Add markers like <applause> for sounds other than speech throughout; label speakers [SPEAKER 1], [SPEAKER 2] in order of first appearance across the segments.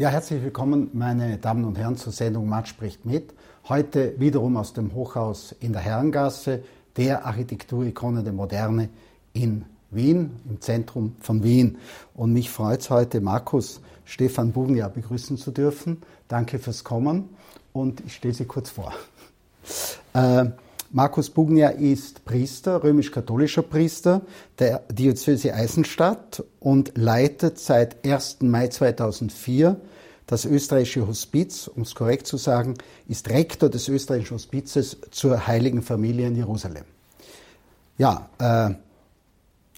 [SPEAKER 1] Ja, herzlich willkommen, meine Damen und Herren, zur Sendung Matt spricht mit. Heute wiederum aus dem Hochhaus in der Herrengasse, der Architekturikone der Moderne in Wien, im Zentrum von Wien. Und mich freut es heute, Markus Stefan Bugnia begrüßen zu dürfen. Danke fürs Kommen und ich stelle Sie kurz vor. Äh, Markus Bugnia ist Priester, römisch-katholischer Priester der Diözese Eisenstadt und leitet seit 1. Mai 2004 das österreichische Hospiz, um es korrekt zu sagen, ist Rektor des österreichischen Hospizes zur Heiligen Familie in Jerusalem. Ja, äh,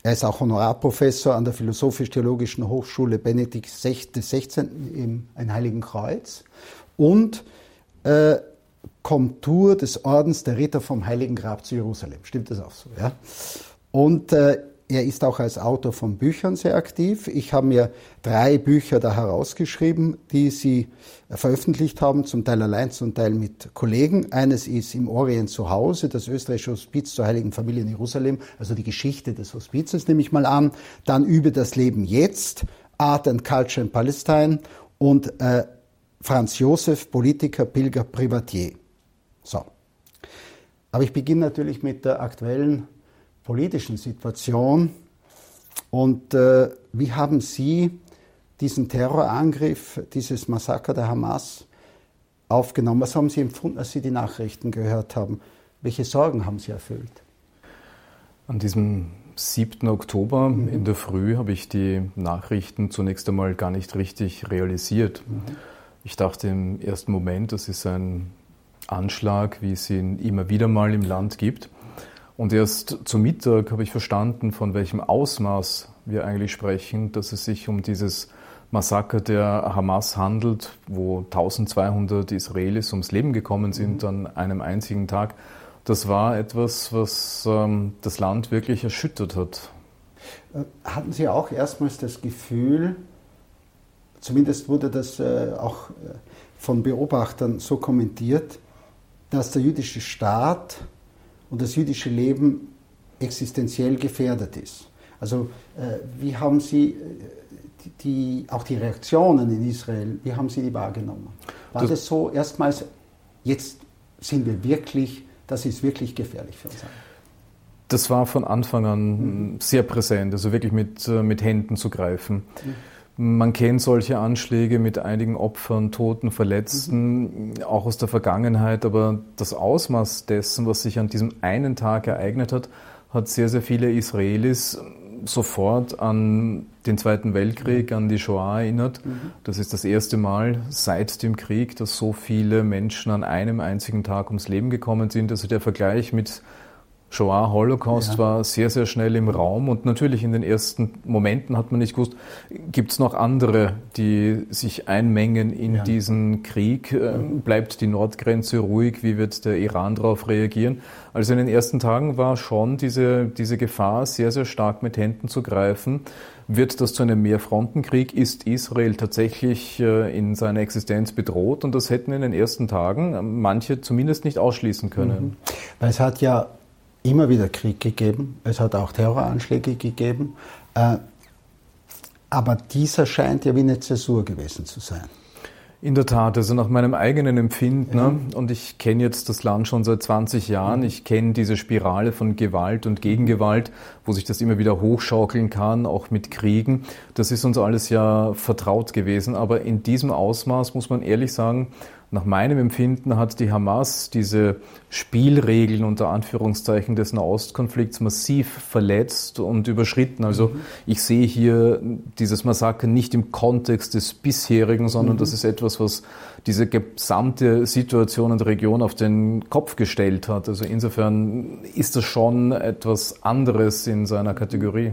[SPEAKER 1] er ist auch Honorarprofessor an der Philosophisch-Theologischen Hochschule Benedikt XVI. im Heiligen Kreuz und äh, Komtur des Ordens der Ritter vom Heiligen Grab zu Jerusalem. Stimmt das auch so? Ja? Und äh, er ist auch als Autor von Büchern sehr aktiv. Ich habe mir drei Bücher da herausgeschrieben, die Sie veröffentlicht haben, zum Teil allein, zum Teil mit Kollegen. Eines ist Im Orient zu Hause, das österreichische Hospiz zur Heiligen Familie in Jerusalem, also die Geschichte des Hospizes nehme ich mal an. Dann über das Leben jetzt, Art and Culture in Palestine und äh, Franz Josef, Politiker, Pilger, Privatier. So. Aber ich beginne natürlich mit der aktuellen politischen Situation. Und äh, wie haben Sie diesen Terrorangriff, dieses Massaker der Hamas aufgenommen? Was haben Sie empfunden, als Sie die Nachrichten gehört haben? Welche Sorgen haben Sie erfüllt?
[SPEAKER 2] An diesem 7. Oktober mhm. in der Früh habe ich die Nachrichten zunächst einmal gar nicht richtig realisiert. Mhm. Ich dachte im ersten Moment, das ist ein Anschlag, wie es ihn immer wieder mal im Land gibt. Und erst zu Mittag habe ich verstanden, von welchem Ausmaß wir eigentlich sprechen, dass es sich um dieses Massaker der Hamas handelt, wo 1200 Israelis ums Leben gekommen sind an einem einzigen Tag. Das war etwas, was ähm, das Land wirklich erschüttert hat.
[SPEAKER 1] Äh, hatten Sie auch erstmals das Gefühl, zumindest wurde das äh, auch äh, von Beobachtern so kommentiert, dass der jüdische Staat und das jüdische Leben existenziell gefährdet ist. Also äh, wie haben Sie äh, die, auch die Reaktionen in Israel, wie haben Sie die wahrgenommen? War das, das so erstmals, jetzt sind wir wirklich, das ist wirklich gefährlich für uns alle?
[SPEAKER 2] Das war von Anfang an mhm. sehr präsent, also wirklich mit, äh, mit Händen zu greifen. Mhm. Man kennt solche Anschläge mit einigen Opfern, Toten, Verletzten, mhm. auch aus der Vergangenheit, aber das Ausmaß dessen, was sich an diesem einen Tag ereignet hat, hat sehr, sehr viele Israelis sofort an den Zweiten Weltkrieg, mhm. an die Shoah erinnert. Mhm. Das ist das erste Mal seit dem Krieg, dass so viele Menschen an einem einzigen Tag ums Leben gekommen sind. Also der Vergleich mit Shoah, Holocaust ja. war sehr, sehr schnell im Raum und natürlich in den ersten Momenten hat man nicht gewusst, gibt es noch andere, die sich einmengen in ja. diesen Krieg? Äh, bleibt die Nordgrenze ruhig? Wie wird der Iran darauf reagieren? Also in den ersten Tagen war schon diese, diese Gefahr, sehr, sehr stark mit Händen zu greifen. Wird das zu einem Mehrfrontenkrieg? Ist Israel tatsächlich äh, in seiner Existenz bedroht? Und das hätten in den ersten Tagen manche zumindest nicht ausschließen können. Mhm.
[SPEAKER 1] Weil es hat ja immer wieder Krieg gegeben, es hat auch Terroranschläge gegeben, äh, aber dieser scheint ja wie eine Zäsur gewesen zu sein.
[SPEAKER 2] In der Tat, also nach meinem eigenen Empfinden, ja. ne, und ich kenne jetzt das Land schon seit 20 Jahren, mhm. ich kenne diese Spirale von Gewalt und Gegengewalt, wo sich das immer wieder hochschaukeln kann, auch mit Kriegen. Das ist uns alles ja vertraut gewesen, aber in diesem Ausmaß muss man ehrlich sagen, nach meinem Empfinden hat die Hamas diese Spielregeln unter Anführungszeichen des Nahostkonflikts massiv verletzt und überschritten. Also mhm. ich sehe hier dieses Massaker nicht im Kontext des bisherigen, sondern mhm. das ist etwas, was diese gesamte Situation und Region auf den Kopf gestellt hat. Also insofern ist das schon etwas anderes in seiner Kategorie.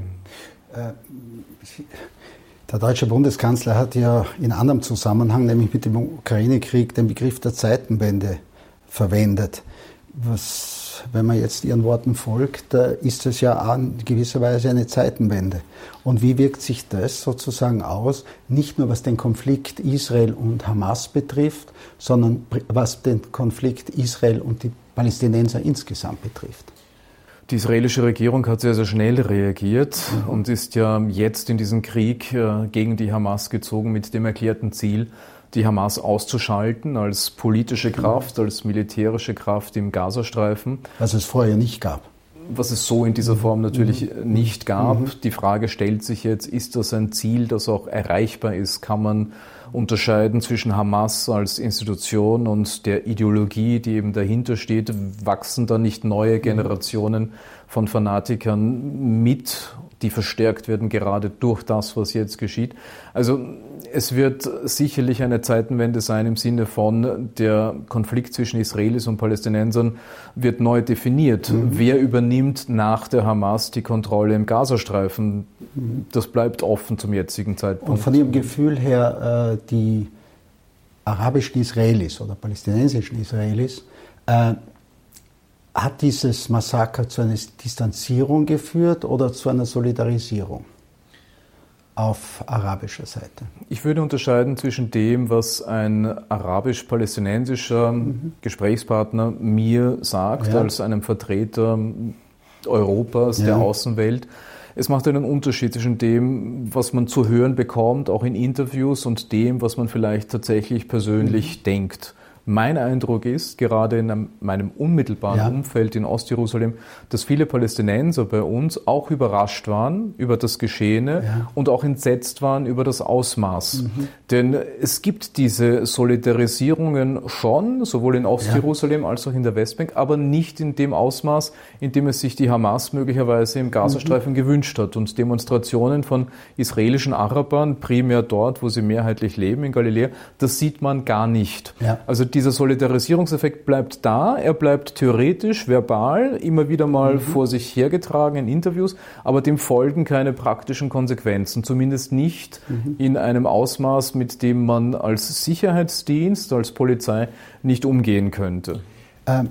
[SPEAKER 2] Äh,
[SPEAKER 1] der deutsche Bundeskanzler hat ja in anderem Zusammenhang, nämlich mit dem Ukraine-Krieg, den Begriff der Zeitenwende verwendet. Was, wenn man jetzt Ihren Worten folgt, ist es ja in gewisser Weise eine Zeitenwende. Und wie wirkt sich das sozusagen aus, nicht nur was den Konflikt Israel und Hamas betrifft, sondern was den Konflikt Israel und die Palästinenser insgesamt betrifft?
[SPEAKER 2] Die israelische Regierung hat sehr, sehr schnell reagiert mhm. und ist ja jetzt in diesen Krieg äh, gegen die Hamas gezogen mit dem erklärten Ziel, die Hamas auszuschalten als politische Kraft, als militärische Kraft im Gazastreifen.
[SPEAKER 1] Was es vorher nicht gab.
[SPEAKER 2] Was es so in dieser Form natürlich mhm. nicht gab. Mhm. Die Frage stellt sich jetzt, ist das ein Ziel, das auch erreichbar ist? Kann man unterscheiden zwischen Hamas als Institution und der Ideologie, die eben dahinter steht. Wachsen da nicht neue Generationen von Fanatikern mit, die verstärkt werden gerade durch das, was jetzt geschieht? Also es wird sicherlich eine Zeitenwende sein im Sinne von, der Konflikt zwischen Israelis und Palästinensern wird neu definiert. Mhm. Wer übernimmt nach der Hamas die Kontrolle im Gazastreifen? Das bleibt offen zum jetzigen Zeitpunkt.
[SPEAKER 1] Und von Ihrem Gefühl her, äh, die arabischen Israelis oder palästinensischen Israelis, äh, hat dieses Massaker zu einer Distanzierung geführt oder zu einer Solidarisierung? auf arabischer Seite?
[SPEAKER 2] Ich würde unterscheiden zwischen dem, was ein arabisch-palästinensischer mhm. Gesprächspartner mir sagt, ja. als einem Vertreter Europas, ja. der Außenwelt. Es macht einen Unterschied zwischen dem, was man zu hören bekommt, auch in Interviews, und dem, was man vielleicht tatsächlich persönlich mhm. denkt. Mein Eindruck ist, gerade in meinem unmittelbaren ja. Umfeld in Ostjerusalem, dass viele Palästinenser bei uns auch überrascht waren über das Geschehene ja. und auch entsetzt waren über das Ausmaß. Mhm. Denn es gibt diese Solidarisierungen schon, sowohl in Ostjerusalem ja. als auch in der Westbank, aber nicht in dem Ausmaß, in dem es sich die Hamas möglicherweise im Gazastreifen mhm. gewünscht hat. Und Demonstrationen von israelischen Arabern, primär dort, wo sie mehrheitlich leben, in Galiläa, das sieht man gar nicht. Also die dieser Solidarisierungseffekt bleibt da, er bleibt theoretisch, verbal, immer wieder mal mhm. vor sich hergetragen in Interviews, aber dem folgen keine praktischen Konsequenzen, zumindest nicht mhm. in einem Ausmaß, mit dem man als Sicherheitsdienst, als Polizei nicht umgehen könnte.
[SPEAKER 1] Ähm,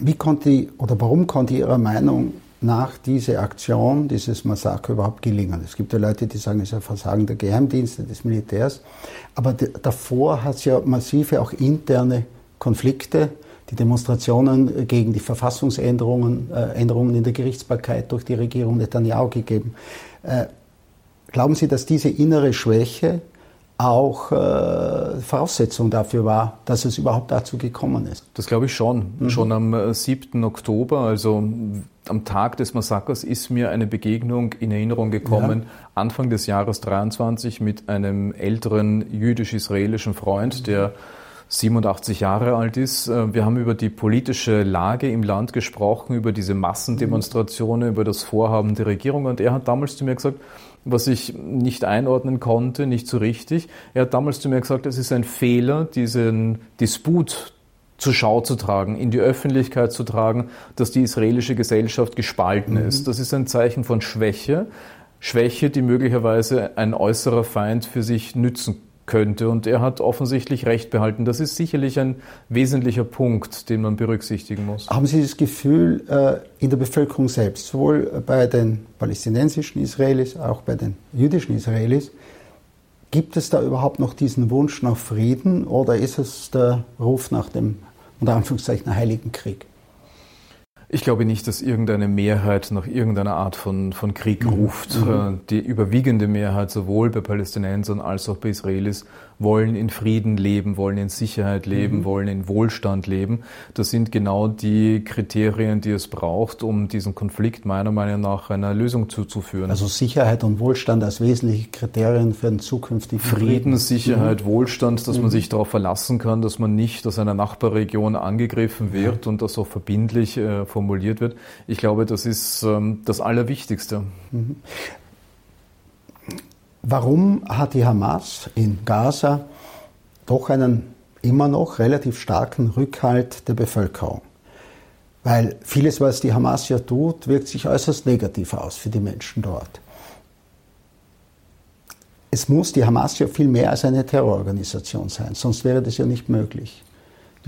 [SPEAKER 1] wie konnte oder warum konnte Ihrer Meinung nach diese Aktion, dieses Massaker überhaupt gelingen. Es gibt ja Leute, die sagen, es ist ein Versagen der Geheimdienste, des Militärs. Aber davor hat es ja massive auch interne Konflikte, die Demonstrationen gegen die Verfassungsänderungen, äh, Änderungen in der Gerichtsbarkeit durch die Regierung Netanyahu gegeben. Äh, glauben Sie, dass diese innere Schwäche auch äh, Voraussetzung dafür war, dass es überhaupt dazu gekommen ist.
[SPEAKER 2] Das glaube ich schon. Mhm. Schon am 7. Äh, Oktober, also am Tag des Massakers, ist mir eine Begegnung in Erinnerung gekommen, ja. Anfang des Jahres 23 mit einem älteren jüdisch-israelischen Freund, der 87 Jahre alt ist. Äh, wir haben über die politische Lage im Land gesprochen, über diese Massendemonstrationen, über das Vorhaben der Regierung. Und er hat damals zu mir gesagt, was ich nicht einordnen konnte, nicht so richtig. Er hat damals zu mir gesagt, es ist ein Fehler, diesen Disput zur Schau zu tragen, in die Öffentlichkeit zu tragen, dass die israelische Gesellschaft gespalten mhm. ist. Das ist ein Zeichen von Schwäche. Schwäche, die möglicherweise ein äußerer Feind für sich nützen könnte. Und er hat offensichtlich recht behalten. Das ist sicherlich ein wesentlicher Punkt, den man berücksichtigen muss.
[SPEAKER 1] Haben Sie das Gefühl äh, in der Bevölkerung selbst, sowohl bei den palästinensischen Israelis, auch bei den jüdischen Israelis, gibt es da überhaupt noch diesen Wunsch nach Frieden oder ist es der Ruf nach dem, unter Anführungszeichen, Heiligen Krieg?
[SPEAKER 2] Ich glaube nicht, dass irgendeine Mehrheit nach irgendeiner Art von, von Krieg mhm. ruft. Mhm. Die überwiegende Mehrheit sowohl bei Palästinensern als auch bei Israelis wollen in Frieden leben, wollen in Sicherheit leben, mhm. wollen in Wohlstand leben. Das sind genau die Kriterien, die es braucht, um diesen Konflikt meiner Meinung nach einer Lösung zuzuführen.
[SPEAKER 1] Also Sicherheit und Wohlstand als wesentliche Kriterien für einen zukünftigen
[SPEAKER 2] Frieden. Frieden, Sicherheit, mhm. Wohlstand, dass mhm. man sich darauf verlassen kann, dass man nicht aus einer Nachbarregion angegriffen wird und das auch verbindlich äh, formuliert wird. Ich glaube, das ist ähm, das Allerwichtigste. Mhm.
[SPEAKER 1] Warum hat die Hamas in Gaza doch einen immer noch relativ starken Rückhalt der Bevölkerung? Weil vieles, was die Hamas ja tut, wirkt sich äußerst negativ aus für die Menschen dort. Es muss die Hamas ja viel mehr als eine Terrororganisation sein, sonst wäre das ja nicht möglich.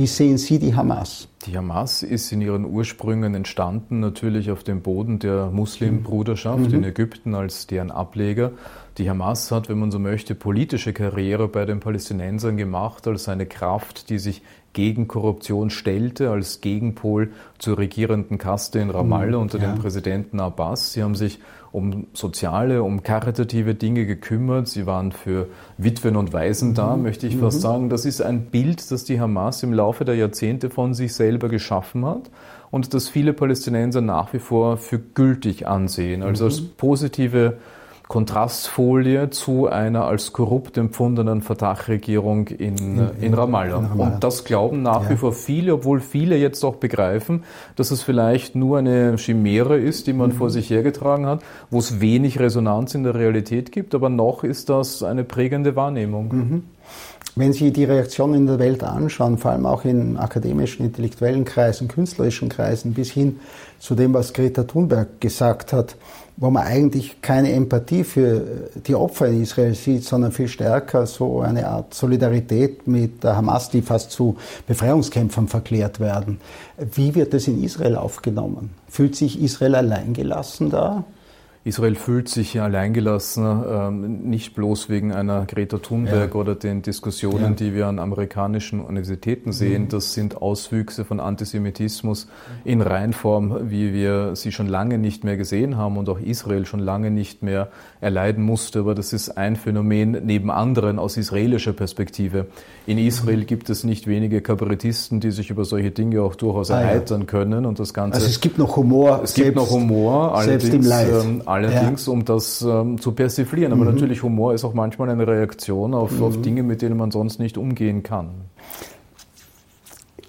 [SPEAKER 1] Wie sehen Sie die Hamas?
[SPEAKER 2] Die Hamas ist in ihren Ursprüngen entstanden, natürlich auf dem Boden der Muslimbruderschaft mhm. in Ägypten als deren Ableger. Die Hamas hat, wenn man so möchte, politische Karriere bei den Palästinensern gemacht als eine Kraft, die sich gegen Korruption stellte, als Gegenpol zur regierenden Kaste in Ramallah mhm, unter ja. dem Präsidenten Abbas. Sie haben sich um soziale, um karitative Dinge gekümmert. Sie waren für Witwen und Waisen da, mhm. möchte ich fast mhm. sagen. Das ist ein Bild, das die Hamas im Laufe der Jahrzehnte von sich selber geschaffen hat und das viele Palästinenser nach wie vor für gültig ansehen, also als mhm. positive Kontrastfolie zu einer als korrupt empfundenen Fatah-Regierung in, in, in, Ramallah. in, Ramallah. Und das glauben nach ja. wie vor viele, obwohl viele jetzt auch begreifen, dass es vielleicht nur eine Chimäre ist, die man mhm. vor sich hergetragen hat, wo es wenig Resonanz in der Realität gibt, aber noch ist das eine prägende Wahrnehmung. Mhm.
[SPEAKER 1] Wenn Sie die Reaktionen in der Welt anschauen, vor allem auch in akademischen, intellektuellen Kreisen, künstlerischen Kreisen, bis hin zu dem, was Greta Thunberg gesagt hat, wo man eigentlich keine Empathie für die Opfer in Israel sieht, sondern viel stärker so eine Art Solidarität mit der Hamas, die fast zu Befreiungskämpfern verklärt werden. Wie wird das in Israel aufgenommen? Fühlt sich Israel alleingelassen da?
[SPEAKER 2] Israel fühlt sich alleingelassen, ähm, nicht bloß wegen einer Greta Thunberg ja. oder den Diskussionen, ja. die wir an amerikanischen Universitäten sehen. Mhm. Das sind Auswüchse von Antisemitismus in Reinform, wie wir sie schon lange nicht mehr gesehen haben und auch Israel schon lange nicht mehr erleiden musste. Aber das ist ein Phänomen neben anderen aus israelischer Perspektive. In Israel mhm. gibt es nicht wenige Kabarettisten, die sich über solche Dinge auch durchaus ah, erheitern ja. können und das Ganze.
[SPEAKER 1] Also es gibt noch Humor.
[SPEAKER 2] Es gibt noch Humor, selbst im Leid. Allerdings, ja. um das ähm, zu persiflieren. Aber mhm. natürlich, Humor ist auch manchmal eine Reaktion auf, mhm. auf Dinge, mit denen man sonst nicht umgehen kann.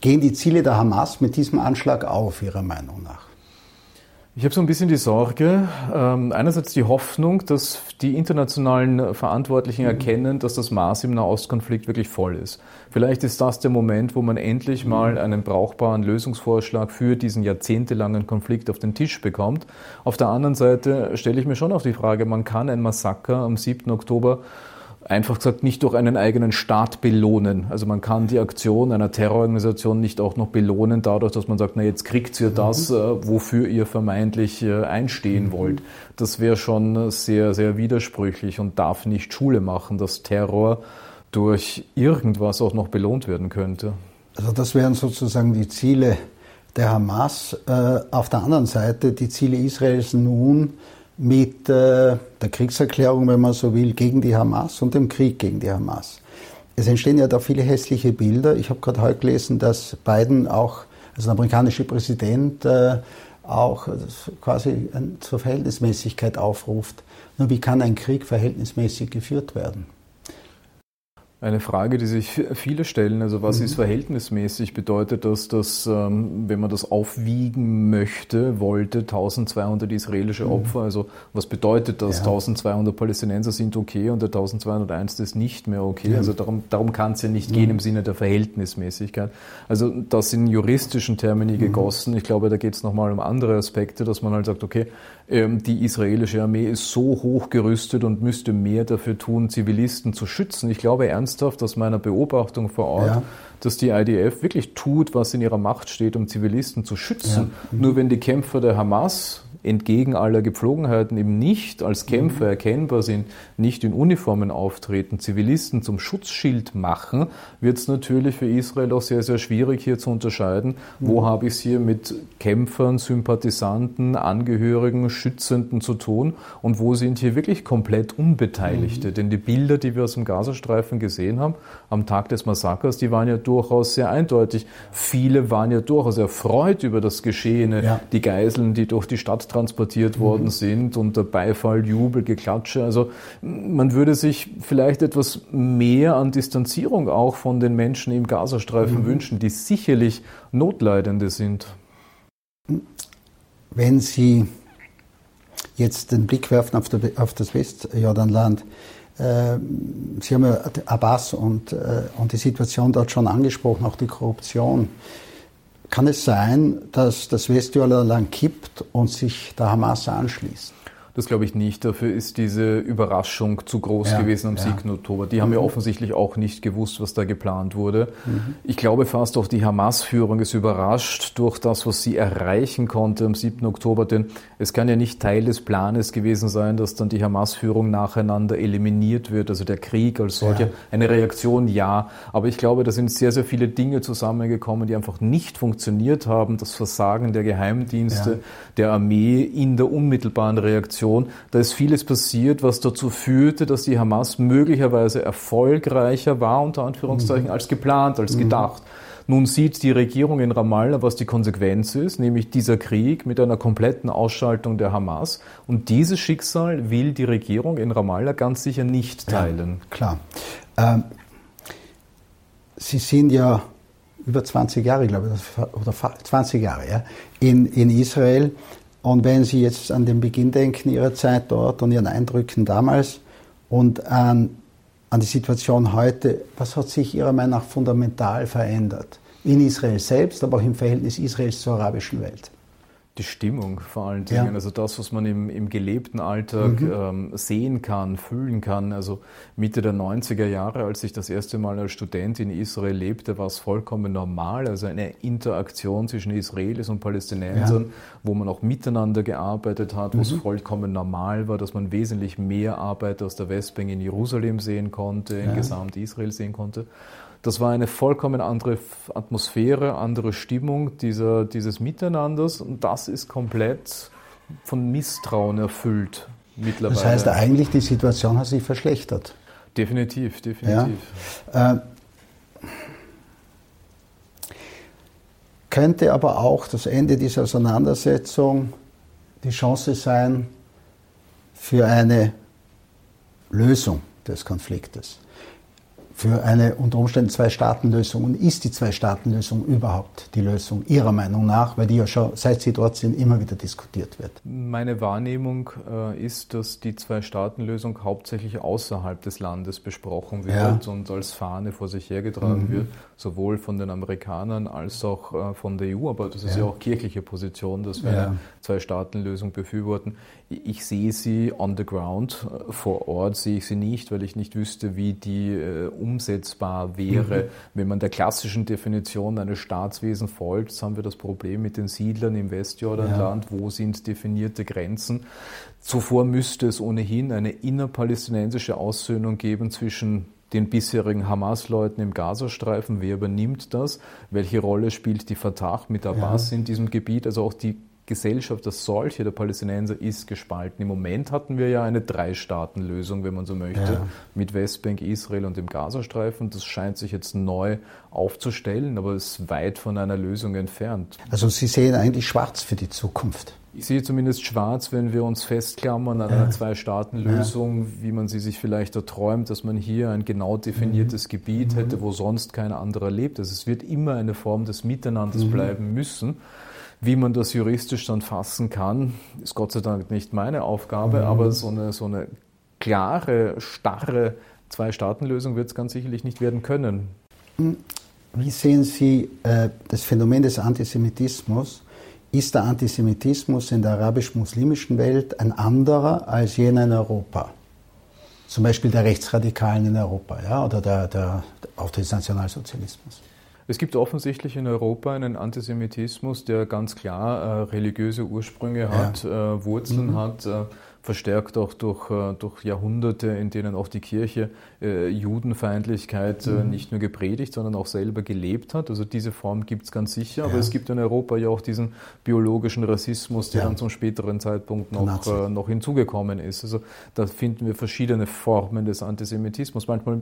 [SPEAKER 1] Gehen die Ziele der Hamas mit diesem Anschlag auf, Ihrer Meinung nach?
[SPEAKER 2] Ich habe so ein bisschen die Sorge, ähm, einerseits die Hoffnung, dass die internationalen Verantwortlichen mhm. erkennen, dass das Maß im Nahostkonflikt wirklich voll ist. Vielleicht ist das der Moment, wo man endlich mhm. mal einen brauchbaren Lösungsvorschlag für diesen jahrzehntelangen Konflikt auf den Tisch bekommt. Auf der anderen Seite stelle ich mir schon auch die Frage, man kann ein Massaker am 7. Oktober einfach gesagt nicht durch einen eigenen Staat belohnen. Also man kann die Aktion einer Terrororganisation nicht auch noch belohnen dadurch, dass man sagt, na jetzt kriegt ihr das, mhm. äh, wofür ihr vermeintlich äh, einstehen mhm. wollt. Das wäre schon sehr, sehr widersprüchlich und darf nicht Schule machen, dass Terror durch irgendwas auch noch belohnt werden könnte.
[SPEAKER 1] Also das wären sozusagen die Ziele der Hamas. Äh, auf der anderen Seite die Ziele Israels nun, mit äh, der Kriegserklärung, wenn man so will, gegen die Hamas und dem Krieg gegen die Hamas. Es entstehen ja da viele hässliche Bilder. Ich habe gerade heute gelesen, dass Biden auch, also der amerikanische Präsident, äh, auch quasi zur Verhältnismäßigkeit aufruft. Nur wie kann ein Krieg verhältnismäßig geführt werden?
[SPEAKER 2] Eine Frage, die sich viele stellen, also was mhm. ist verhältnismäßig? Bedeutet das, dass, ähm, wenn man das aufwiegen möchte, wollte, 1200 israelische mhm. Opfer, also was bedeutet das? Ja. 1200 Palästinenser sind okay und der 1201 ist nicht mehr okay. Ja. Also darum, darum kann es ja nicht mhm. gehen im Sinne der Verhältnismäßigkeit. Also das in juristischen Termini mhm. gegossen. Ich glaube, da geht es nochmal um andere Aspekte, dass man halt sagt, okay, die israelische Armee ist so hoch gerüstet und müsste mehr dafür tun, Zivilisten zu schützen. Ich glaube ernsthaft aus meiner Beobachtung vor Ort, ja. dass die IDF wirklich tut, was in ihrer Macht steht, um Zivilisten zu schützen. Ja. Mhm. Nur wenn die Kämpfer der Hamas entgegen aller Gepflogenheiten eben nicht als Kämpfer mhm. erkennbar sind, nicht in Uniformen auftreten, Zivilisten zum Schutzschild machen, wird es natürlich für Israel auch sehr, sehr schwierig hier zu unterscheiden, wo mhm. habe ich es hier mit Kämpfern, Sympathisanten, Angehörigen, Schützenden zu tun und wo sind hier wirklich komplett Unbeteiligte. Mhm. Denn die Bilder, die wir aus dem Gazastreifen gesehen haben, am Tag des Massakers, die waren ja durchaus sehr eindeutig. Viele waren ja durchaus erfreut über das Geschehene, ja. die Geiseln, die durch die Stadt transportiert worden mhm. sind unter Beifall, Jubel, Geklatsche. Also man würde sich vielleicht etwas mehr an Distanzierung auch von den Menschen im Gazastreifen mhm. wünschen, die sicherlich Notleidende sind.
[SPEAKER 1] Wenn Sie jetzt den Blick werfen auf, auf das Westjordanland, äh, Sie haben ja Abbas und, äh, und die Situation dort schon angesprochen, auch die Korruption. Kann es sein, dass das Westjordanland kippt und sich der Hamas anschließt?
[SPEAKER 2] Das glaube ich nicht. Dafür ist diese Überraschung zu groß ja, gewesen am ja. 7. Oktober. Die haben mhm. ja offensichtlich auch nicht gewusst, was da geplant wurde. Mhm. Ich glaube fast auch die Hamas-Führung ist überrascht durch das, was sie erreichen konnte am 7. Oktober. Denn es kann ja nicht Teil des Planes gewesen sein, dass dann die Hamas-Führung nacheinander eliminiert wird. Also der Krieg als solcher. Ja. Eine Reaktion, ja. Aber ich glaube, da sind sehr, sehr viele Dinge zusammengekommen, die einfach nicht funktioniert haben. Das Versagen der Geheimdienste, der Armee in der unmittelbaren Reaktion Situation. Da ist vieles passiert, was dazu führte, dass die Hamas möglicherweise erfolgreicher war, unter Anführungszeichen, mhm. als geplant, als mhm. gedacht. Nun sieht die Regierung in Ramallah, was die Konsequenz ist, nämlich dieser Krieg mit einer kompletten Ausschaltung der Hamas. Und dieses Schicksal will die Regierung in Ramallah ganz sicher nicht teilen.
[SPEAKER 1] Ja, klar. Ähm, Sie sind ja über 20 Jahre, glaube ich, oder 20 Jahre ja, in, in Israel. Und wenn Sie jetzt an den Beginn denken Ihrer Zeit dort und Ihren Eindrücken damals und an, an die Situation heute, was hat sich Ihrer Meinung nach fundamental verändert? In Israel selbst, aber auch im Verhältnis Israels zur arabischen Welt?
[SPEAKER 2] Die Stimmung vor allen Dingen, ja. also das, was man im, im gelebten Alltag mhm. ähm, sehen kann, fühlen kann. Also Mitte der 90er Jahre, als ich das erste Mal als Student in Israel lebte, war es vollkommen normal. Also eine Interaktion zwischen Israelis und Palästinensern, ja. wo man auch miteinander gearbeitet hat, wo es mhm. vollkommen normal war, dass man wesentlich mehr Arbeit aus der Westbank in Jerusalem sehen konnte, in ja. Gesamt-Israel sehen konnte. Das war eine vollkommen andere Atmosphäre, andere Stimmung dieser, dieses Miteinanders und das ist komplett von Misstrauen erfüllt mittlerweile.
[SPEAKER 1] Das heißt eigentlich, die Situation hat sich verschlechtert.
[SPEAKER 2] Definitiv, definitiv. Ja. Äh,
[SPEAKER 1] könnte aber auch das Ende dieser Auseinandersetzung die Chance sein für eine Lösung des Konfliktes für eine unter Umständen Zwei-Staaten-Lösung? Und ist die Zwei-Staaten-Lösung überhaupt die Lösung Ihrer Meinung nach, weil die ja schon seit Sie dort sind immer wieder diskutiert wird?
[SPEAKER 2] Meine Wahrnehmung äh, ist, dass die Zwei-Staaten-Lösung hauptsächlich außerhalb des Landes besprochen wird ja. und als Fahne vor sich hergetragen mhm. wird, sowohl von den Amerikanern als auch äh, von der EU. Aber das ist ja, ja auch kirchliche Position, dass wir ja. eine Zwei-Staaten-Lösung befürworten. Ich sehe sie on the ground, äh, vor Ort sehe ich sie nicht, weil ich nicht wüsste, wie die äh, umsetzbar wäre. Mhm. Wenn man der klassischen Definition eines Staatswesens folgt, haben wir das Problem mit den Siedlern im Westjordanland. Ja. Wo sind definierte Grenzen? Zuvor müsste es ohnehin eine innerpalästinensische Aussöhnung geben zwischen den bisherigen Hamas-Leuten im Gazastreifen. Wer übernimmt das? Welche Rolle spielt die Fatah mit Abbas ja. in diesem Gebiet? Also auch die Gesellschaft als solche der Palästinenser ist gespalten. Im Moment hatten wir ja eine Drei-Staaten-Lösung, wenn man so möchte, ja. mit Westbank, Israel und dem Gazastreifen. Das scheint sich jetzt neu aufzustellen, aber ist weit von einer Lösung entfernt.
[SPEAKER 1] Also Sie sehen eigentlich schwarz für die Zukunft.
[SPEAKER 2] Ich sehe zumindest schwarz, wenn wir uns festklammern an einer Zwei-Staaten-Lösung, ja. wie man sie sich vielleicht erträumt, dass man hier ein genau definiertes mhm. Gebiet hätte, mhm. wo sonst kein anderer lebt. Also es wird immer eine Form des Miteinanders mhm. bleiben müssen. Wie man das juristisch dann fassen kann, ist Gott sei Dank nicht meine Aufgabe, mhm. aber so eine, so eine klare, starre Zwei-Staaten-Lösung wird es ganz sicherlich nicht werden können.
[SPEAKER 1] Wie sehen Sie äh, das Phänomen des Antisemitismus? Ist der Antisemitismus in der arabisch-muslimischen Welt ein anderer als jener in Europa? Zum Beispiel der Rechtsradikalen in Europa ja, oder der, der, auch des Nationalsozialismus?
[SPEAKER 2] Es gibt offensichtlich in Europa einen Antisemitismus, der ganz klar äh, religiöse Ursprünge hat, ja. äh, Wurzeln mhm. hat. Äh, verstärkt auch durch, äh, durch Jahrhunderte, in denen auch die Kirche äh, Judenfeindlichkeit äh, mhm. nicht nur gepredigt, sondern auch selber gelebt hat. Also diese Form gibt es ganz sicher, ja. aber es gibt in Europa ja auch diesen biologischen Rassismus, der ja. dann zum späteren Zeitpunkt noch, äh, noch hinzugekommen ist. Also da finden wir verschiedene Formen des Antisemitismus. Manchmal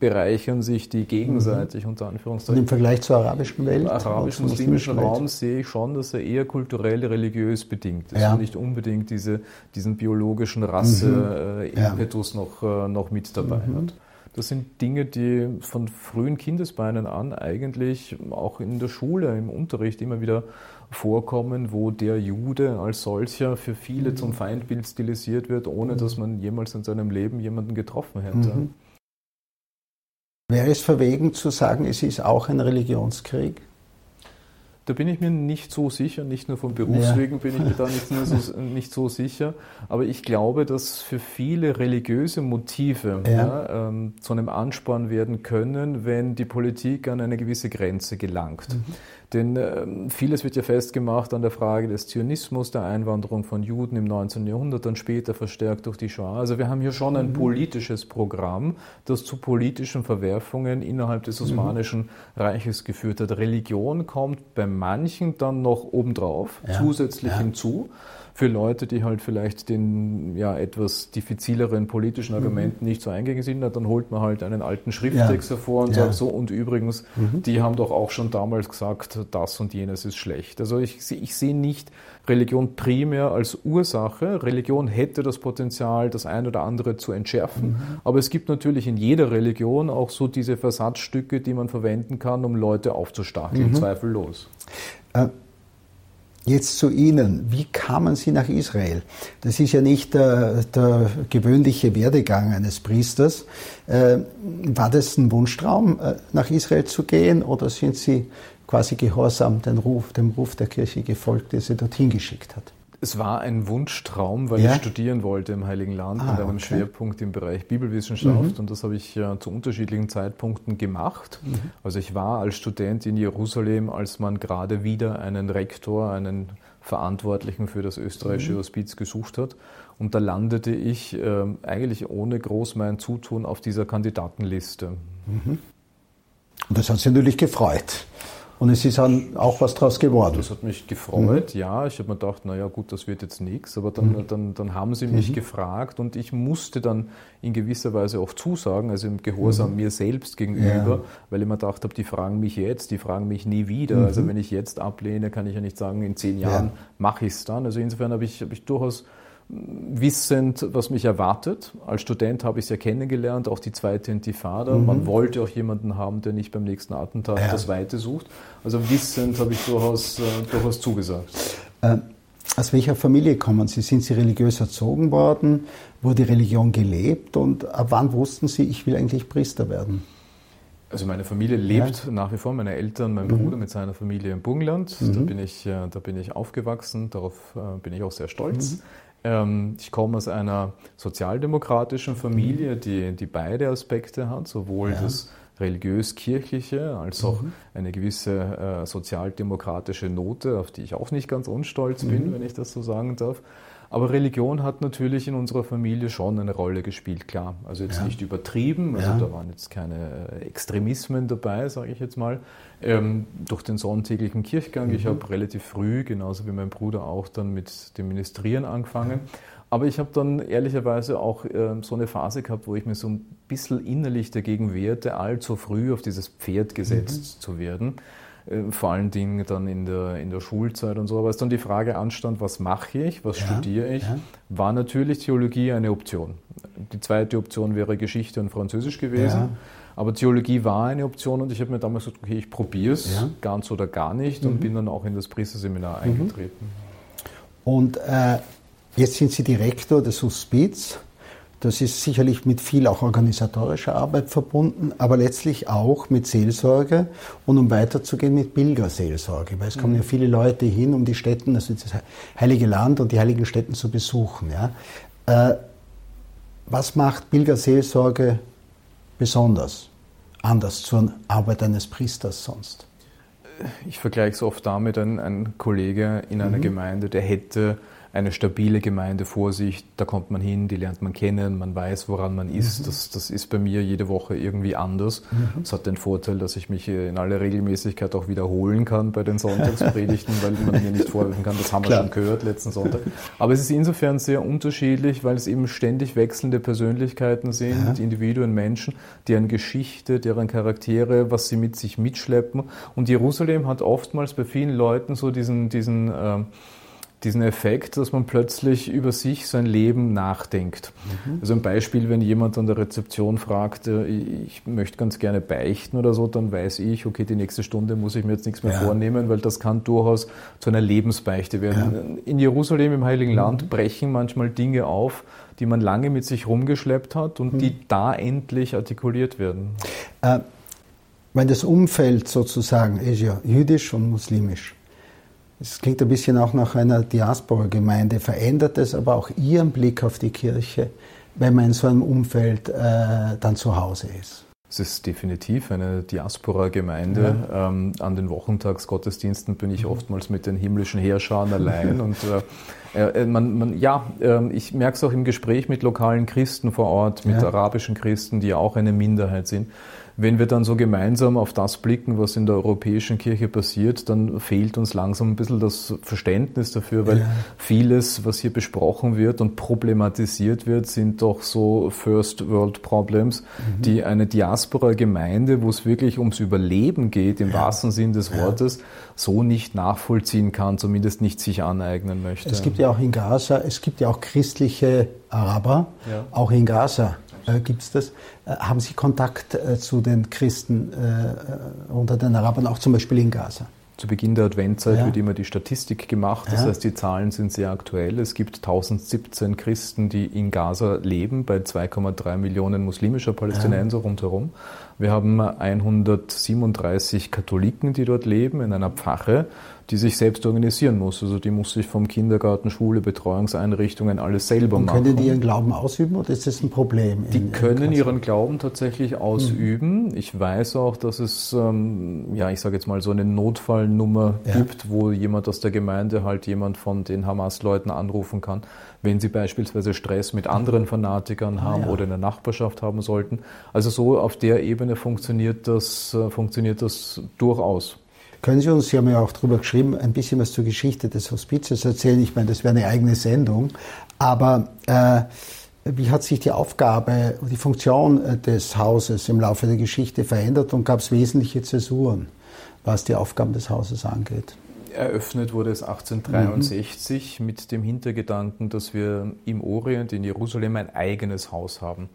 [SPEAKER 2] bereichern sich die gegenseitig, mhm. unter Anführungszeichen.
[SPEAKER 1] Und im Vergleich zur arabischen Welt? Im
[SPEAKER 2] arabisch-muslimischen Raum sehe ich schon, dass er eher kulturell religiös bedingt ist ja. und nicht unbedingt diese, diesen biologischen Rasse-Impetus mhm. äh, noch, noch mit dabei mhm. hat. Das sind Dinge, die von frühen Kindesbeinen an eigentlich auch in der Schule, im Unterricht immer wieder vorkommen, wo der Jude als solcher für viele mhm. zum Feindbild stilisiert wird, ohne dass man jemals in seinem Leben jemanden getroffen hätte. Mhm.
[SPEAKER 1] Wäre es verwegen zu sagen, es ist auch ein Religionskrieg?
[SPEAKER 2] Da bin ich mir nicht so sicher, nicht nur vom Berufswegen ja. bin ich mir da nicht, so, <laughs> nicht so sicher, aber ich glaube, dass für viele religiöse Motive ja. Ja, ähm, zu einem Ansporn werden können, wenn die Politik an eine gewisse Grenze gelangt. Mhm. Denn äh, vieles wird ja festgemacht an der Frage des Zionismus, der Einwanderung von Juden im 19. Jahrhundert, dann später verstärkt durch die Shoah. Also wir haben hier schon ein mhm. politisches Programm, das zu politischen Verwerfungen innerhalb des mhm. Osmanischen mhm. Reiches geführt hat. Religion kommt bei manchen dann noch obendrauf, ja. zusätzlich ja. hinzu für Leute, die halt vielleicht den ja, etwas diffizileren politischen Argumenten mhm. nicht so eingegangen sind, dann holt man halt einen alten Schrifttext ja. hervor und ja. sagt so, und übrigens, mhm. die haben doch auch schon damals gesagt, das und jenes ist schlecht. Also ich, ich sehe nicht Religion primär als Ursache. Religion hätte das Potenzial, das ein oder andere zu entschärfen. Mhm. Aber es gibt natürlich in jeder Religion auch so diese Versatzstücke, die man verwenden kann, um Leute aufzustacheln, mhm. zweifellos.
[SPEAKER 1] Äh, Jetzt zu Ihnen. Wie kamen Sie nach Israel? Das ist ja nicht der, der gewöhnliche Werdegang eines Priesters. Äh, war das ein Wunschtraum, äh, nach Israel zu gehen, oder sind Sie quasi gehorsam den Ruf, dem Ruf der Kirche gefolgt, der Sie dorthin geschickt hat?
[SPEAKER 2] Es war ein Wunschtraum, weil ja? ich studieren wollte im Heiligen Land ah, mit einem okay. Schwerpunkt im Bereich Bibelwissenschaft mhm. und das habe ich ja zu unterschiedlichen Zeitpunkten gemacht. Mhm. Also ich war als Student in Jerusalem, als man gerade wieder einen Rektor, einen Verantwortlichen für das österreichische mhm. Hospiz gesucht hat. Und da landete ich äh, eigentlich ohne groß mein Zutun auf dieser Kandidatenliste.
[SPEAKER 1] Mhm. Und das hat Sie natürlich gefreut. Und es ist dann auch was draus geworden.
[SPEAKER 2] Das hat mich gefreut, mhm. ja. Ich habe mir gedacht, naja gut, das wird jetzt nichts. Aber dann, mhm. dann, dann haben sie mich mhm. gefragt und ich musste dann in gewisser Weise auch zusagen, also im Gehorsam mhm. mir selbst gegenüber, ja. weil ich mir gedacht habe, die fragen mich jetzt, die fragen mich nie wieder. Mhm. Also wenn ich jetzt ablehne, kann ich ja nicht sagen, in zehn Jahren ja. mache ich es dann. Also insofern habe ich, hab ich durchaus wissend, was mich erwartet. Als Student habe ich es ja kennengelernt, auch die zweite Intifada. Mhm. Man wollte auch jemanden haben, der nicht beim nächsten Attentat ja. das Weite sucht. Also wissend habe ich durchaus, äh, durchaus zugesagt.
[SPEAKER 1] Äh, aus welcher Familie kommen Sie? Sind Sie religiös erzogen worden? Wurde Religion gelebt? Und ab wann wussten Sie, ich will eigentlich Priester werden?
[SPEAKER 2] Also meine Familie lebt ja. nach wie vor, meine Eltern, mein mhm. Bruder mit seiner Familie im Burgenland. Mhm. Da, bin ich, äh, da bin ich aufgewachsen, darauf äh, bin ich auch sehr stolz. Mhm. Ähm, ich komme aus einer sozialdemokratischen Familie, die, die beide Aspekte hat, sowohl ja. das religiös-kirchliche als auch mhm. eine gewisse äh, sozialdemokratische Note, auf die ich auch nicht ganz unstolz bin, mhm. wenn ich das so sagen darf. Aber Religion hat natürlich in unserer Familie schon eine Rolle gespielt, klar. Also jetzt ja. nicht übertrieben, also ja. da waren jetzt keine äh, Extremismen dabei, sage ich jetzt mal. Ähm, durch den sonntäglichen Kirchgang. Mhm. Ich habe relativ früh, genauso wie mein Bruder auch, dann mit dem Ministrieren angefangen. Aber ich habe dann ehrlicherweise auch äh, so eine Phase gehabt, wo ich mir so ein bisschen innerlich dagegen wehrte, allzu früh auf dieses Pferd gesetzt mhm. zu werden. Äh, vor allen Dingen dann in der, in der Schulzeit und so. Aber als dann die Frage anstand, was mache ich, was ja, studiere ich, ja. war natürlich Theologie eine Option. Die zweite Option wäre Geschichte und Französisch gewesen. Ja. Aber Theologie war eine Option und ich habe mir damals gesagt, okay, ich probiere es, ganz oder gar nicht, mhm. und bin dann auch in das Priesterseminar mhm. eingetreten.
[SPEAKER 1] Und äh, jetzt sind Sie Direktor des Hospiz. Das ist sicherlich mit viel auch organisatorischer Arbeit verbunden, aber letztlich auch mit Seelsorge und um weiterzugehen mit Pilgerseelsorge, weil es kommen ja mhm. viele Leute hin, um die Städten, also das Heilige Land und die heiligen Städten zu besuchen. Ja. Äh, was macht Pilgerseelsorge besonders, anders zur Arbeit eines Priesters sonst?
[SPEAKER 2] Ich vergleiche es oft damit, ein, ein Kollege in einer mhm. Gemeinde, der hätte eine stabile Gemeinde vor sich, da kommt man hin, die lernt man kennen, man weiß, woran man ist. Mhm. Das, das ist bei mir jede Woche irgendwie anders. Mhm. Das hat den Vorteil, dass ich mich in aller Regelmäßigkeit auch wiederholen kann bei den Sonntagspredigten, weil man mir nicht vorwerfen kann, das haben wir schon gehört letzten Sonntag. Aber es ist insofern sehr unterschiedlich, weil es eben ständig wechselnde Persönlichkeiten sind, ja. Individuen, Menschen, deren Geschichte, deren Charaktere, was sie mit sich mitschleppen. Und Jerusalem hat oftmals bei vielen Leuten so diesen, diesen äh, diesen Effekt, dass man plötzlich über sich, sein Leben nachdenkt. Mhm. Also ein Beispiel, wenn jemand an der Rezeption fragt, äh, ich möchte ganz gerne beichten oder so, dann weiß ich, okay, die nächste Stunde muss ich mir jetzt nichts mehr ja. vornehmen, weil das kann durchaus zu einer Lebensbeichte werden. Ja. In Jerusalem, im Heiligen Land, mhm. brechen manchmal Dinge auf, die man lange mit sich rumgeschleppt hat und mhm. die da endlich artikuliert werden. Äh,
[SPEAKER 1] Weil das Umfeld sozusagen ist ja jüdisch und muslimisch. Es klingt ein bisschen auch nach einer Diaspora-Gemeinde. Verändert es aber auch Ihren Blick auf die Kirche, wenn man in so einem Umfeld äh, dann zu Hause ist?
[SPEAKER 2] Es ist definitiv eine Diaspora-Gemeinde. Ja. Ähm, an den Wochentagsgottesdiensten bin ich mhm. oftmals mit den himmlischen Heerscharen <laughs> allein. Und äh, äh, man, man, ja, äh, ich merke es auch im Gespräch mit lokalen Christen vor Ort, mit ja. arabischen Christen, die ja auch eine Minderheit sind wenn wir dann so gemeinsam auf das blicken, was in der europäischen Kirche passiert, dann fehlt uns langsam ein bisschen das Verständnis dafür, weil ja. vieles, was hier besprochen wird und problematisiert wird, sind doch so First World Problems, mhm. die eine Diaspora-Gemeinde, wo es wirklich ums Überleben geht, im ja. wahrsten Sinn des Wortes, ja. so nicht nachvollziehen kann, zumindest nicht sich aneignen möchte.
[SPEAKER 1] Es gibt ja auch in Gaza, es gibt ja auch christliche Araber, auch in Gaza äh, gibt es das. Äh, haben Sie Kontakt äh, zu den Christen äh, unter den Arabern, auch zum Beispiel in Gaza?
[SPEAKER 2] Zu Beginn der Adventzeit ja. wird immer die Statistik gemacht, das ja. heißt, die Zahlen sind sehr aktuell. Es gibt 1017 Christen, die in Gaza leben, bei 2,3 Millionen muslimischer Palästinenser ja. rundherum. Wir haben 137 Katholiken, die dort leben, in einer Pfarre die sich selbst organisieren muss. Also die muss sich vom Kindergarten, Schule, Betreuungseinrichtungen alles selber
[SPEAKER 1] Und
[SPEAKER 2] machen.
[SPEAKER 1] Können die ihren Glauben ausüben oder ist das ein Problem?
[SPEAKER 2] Die in, können ihren Glauben tatsächlich ausüben. Mhm. Ich weiß auch, dass es, ähm, ja, ich sage jetzt mal so eine Notfallnummer ja. gibt, wo jemand aus der Gemeinde halt jemand von den Hamas-Leuten anrufen kann, wenn sie beispielsweise Stress mit anderen Fanatikern ah, haben ja. oder in der Nachbarschaft haben sollten. Also so auf der Ebene funktioniert das, äh, funktioniert das durchaus.
[SPEAKER 1] Können Sie uns, Sie haben ja auch darüber geschrieben, ein bisschen was zur Geschichte des Hospizes erzählen? Ich meine, das wäre eine eigene Sendung. Aber äh, wie hat sich die Aufgabe, die Funktion äh, des Hauses im Laufe der Geschichte verändert und gab es wesentliche Zäsuren, was die Aufgaben des Hauses angeht?
[SPEAKER 2] Eröffnet wurde es 1863 mhm. mit dem Hintergedanken, dass wir im Orient, in Jerusalem, ein eigenes Haus haben.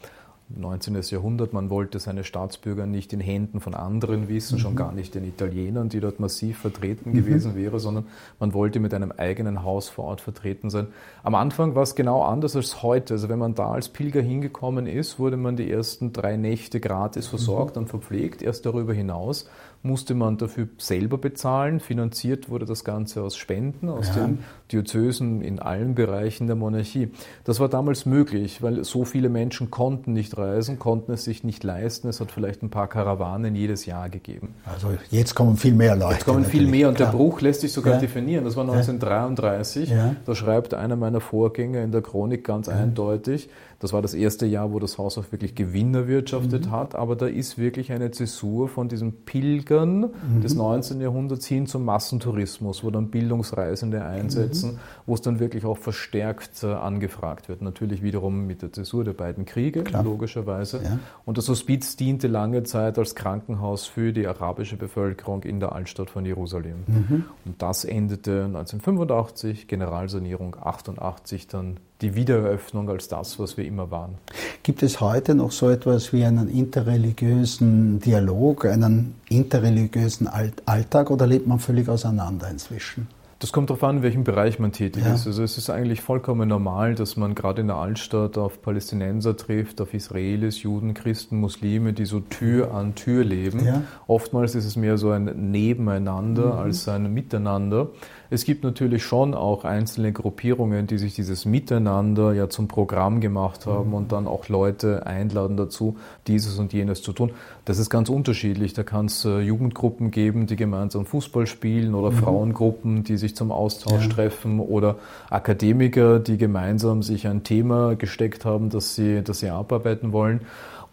[SPEAKER 2] 19. Jahrhundert, man wollte seine Staatsbürger nicht in Händen von anderen wissen, mhm. schon gar nicht den Italienern, die dort massiv vertreten mhm. gewesen wäre, sondern man wollte mit einem eigenen Haus vor Ort vertreten sein. Am Anfang war es genau anders als heute. Also wenn man da als Pilger hingekommen ist, wurde man die ersten drei Nächte gratis versorgt mhm. und verpflegt. Erst darüber hinaus musste man dafür selber bezahlen. Finanziert wurde das Ganze aus Spenden, aus ja. den Diözesen in allen Bereichen der Monarchie. Das war damals möglich, weil so viele Menschen konnten nicht reisen, konnten es sich nicht leisten. Es hat vielleicht ein paar Karawanen jedes Jahr gegeben.
[SPEAKER 1] Also jetzt kommen viel mehr Leute.
[SPEAKER 2] Jetzt kommen viel mehr und klar. der Bruch lässt sich sogar ja. definieren. Das war 1933. Ja. Da schreibt einer meiner Vorgänger in der Chronik ganz eindeutig, das war das erste Jahr, wo das Haus auch wirklich Gewinn erwirtschaftet mhm. hat, aber da ist wirklich eine Zäsur von diesen Pilgern mhm. des 19. Jahrhunderts hin zum Massentourismus, wo dann Bildungsreisende einsetzen, mhm. wo es dann wirklich auch verstärkt äh, angefragt wird. Natürlich wiederum mit der Zäsur der beiden Kriege, Klar. logischerweise. Ja. Und das Hospiz diente lange Zeit als Krankenhaus für die arabische Bevölkerung in der Altstadt von Jerusalem. Mhm. Und das endete 1985, Generalsanierung 88 dann die Wiedereröffnung als das, was wir immer waren.
[SPEAKER 1] Gibt es heute noch so etwas wie einen interreligiösen Dialog, einen interreligiösen Alltag oder lebt man völlig auseinander inzwischen?
[SPEAKER 2] Das kommt darauf an, in welchem Bereich man tätig ja. ist. Also es ist eigentlich vollkommen normal, dass man gerade in der Altstadt auf Palästinenser trifft, auf Israelis, Juden, Christen, Muslime, die so Tür an Tür leben. Ja. Oftmals ist es mehr so ein Nebeneinander mhm. als ein Miteinander. Es gibt natürlich schon auch einzelne Gruppierungen, die sich dieses Miteinander ja zum Programm gemacht haben und dann auch Leute einladen dazu, dieses und jenes zu tun. Das ist ganz unterschiedlich. Da kann es äh, Jugendgruppen geben, die gemeinsam Fußball spielen oder mhm. Frauengruppen, die sich zum Austausch ja. treffen oder Akademiker, die gemeinsam sich ein Thema gesteckt haben, das sie, das sie abarbeiten wollen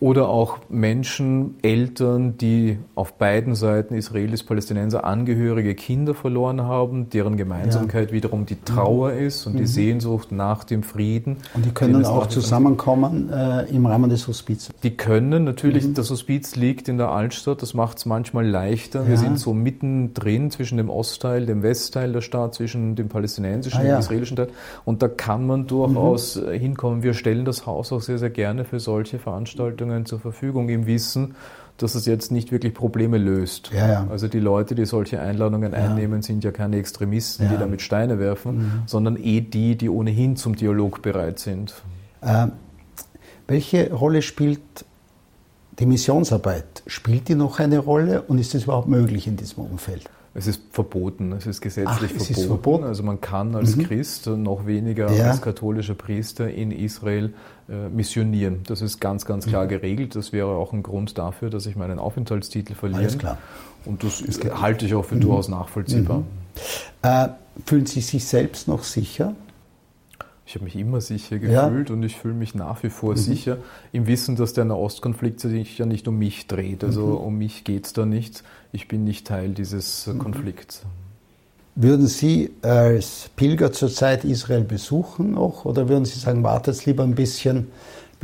[SPEAKER 2] oder auch Menschen, Eltern, die auf beiden Seiten Israelis, Palästinenser Angehörige Kinder verloren haben, deren Gemeinsamkeit ja. wiederum die Trauer mhm. ist und mhm. die Sehnsucht nach dem Frieden.
[SPEAKER 1] Und die können auch zusammenkommen äh, im Rahmen des Hospizes.
[SPEAKER 2] Die können natürlich, mhm. das Hospiz liegt in der Altstadt, das macht es manchmal leichter. Ja. Wir sind so mittendrin zwischen dem Ostteil, dem Westteil der Stadt, zwischen dem palästinensischen und ah, ja. dem israelischen Teil. Und da kann man durchaus mhm. hinkommen. Wir stellen das Haus auch sehr, sehr gerne für solche Veranstaltungen Einrichtungen zur Verfügung im Wissen, dass es jetzt nicht wirklich Probleme löst. Ja, ja. Also die Leute, die solche Einladungen ja. einnehmen, sind ja keine Extremisten, die damit Steine werfen, mhm. sondern eh die, die ohnehin zum Dialog bereit sind.
[SPEAKER 1] Äh, welche Rolle spielt die Missionsarbeit, spielt die noch eine Rolle und ist es überhaupt möglich in diesem Umfeld?
[SPEAKER 2] Es ist verboten, es ist gesetzlich
[SPEAKER 1] Ach, es
[SPEAKER 2] verboten.
[SPEAKER 1] Ist verboten.
[SPEAKER 2] Also man kann als mhm. Christ, noch weniger als katholischer Priester in Israel missionieren. Das ist ganz, ganz klar mhm. geregelt. Das wäre auch ein Grund dafür, dass ich meinen Aufenthaltstitel verliere. Alles
[SPEAKER 1] klar.
[SPEAKER 2] Und das ist, halte ich auch für mhm. durchaus nachvollziehbar. Mhm.
[SPEAKER 1] Äh, fühlen Sie sich selbst noch sicher?
[SPEAKER 2] Ich habe mich immer sicher gefühlt ja. und ich fühle mich nach wie vor mhm. sicher im Wissen, dass der Nahostkonflikt sich ja nicht um mich dreht. Also mhm. um mich geht es da nicht. Ich bin nicht Teil dieses mhm. Konflikts.
[SPEAKER 1] Würden Sie als Pilger zurzeit Israel besuchen noch? Oder würden Sie sagen, wartet lieber ein bisschen,